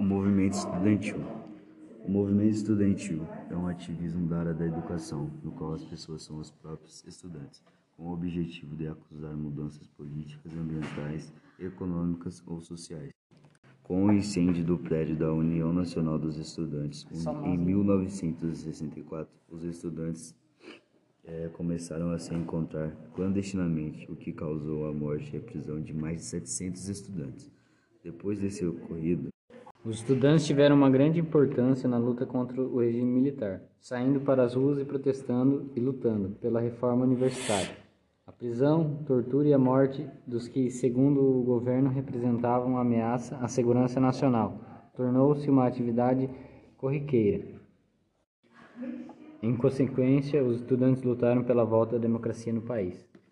O movimento estudantil. O movimento estudantil é um ativismo da área da educação, no qual as pessoas são os próprios estudantes, com o objetivo de acusar mudanças políticas, ambientais, econômicas ou sociais. Com o incêndio do prédio da União Nacional dos Estudantes em 1964, os estudantes é, começaram a se encontrar clandestinamente, o que causou a morte e a prisão de mais de 700 estudantes. Depois desse ocorrido, os estudantes tiveram uma grande importância na luta contra o regime militar, saindo para as ruas e protestando e lutando pela reforma universitária. A prisão, tortura e a morte dos que, segundo o governo, representavam ameaça à segurança nacional tornou-se uma atividade corriqueira. Em consequência, os estudantes lutaram pela volta da democracia no país.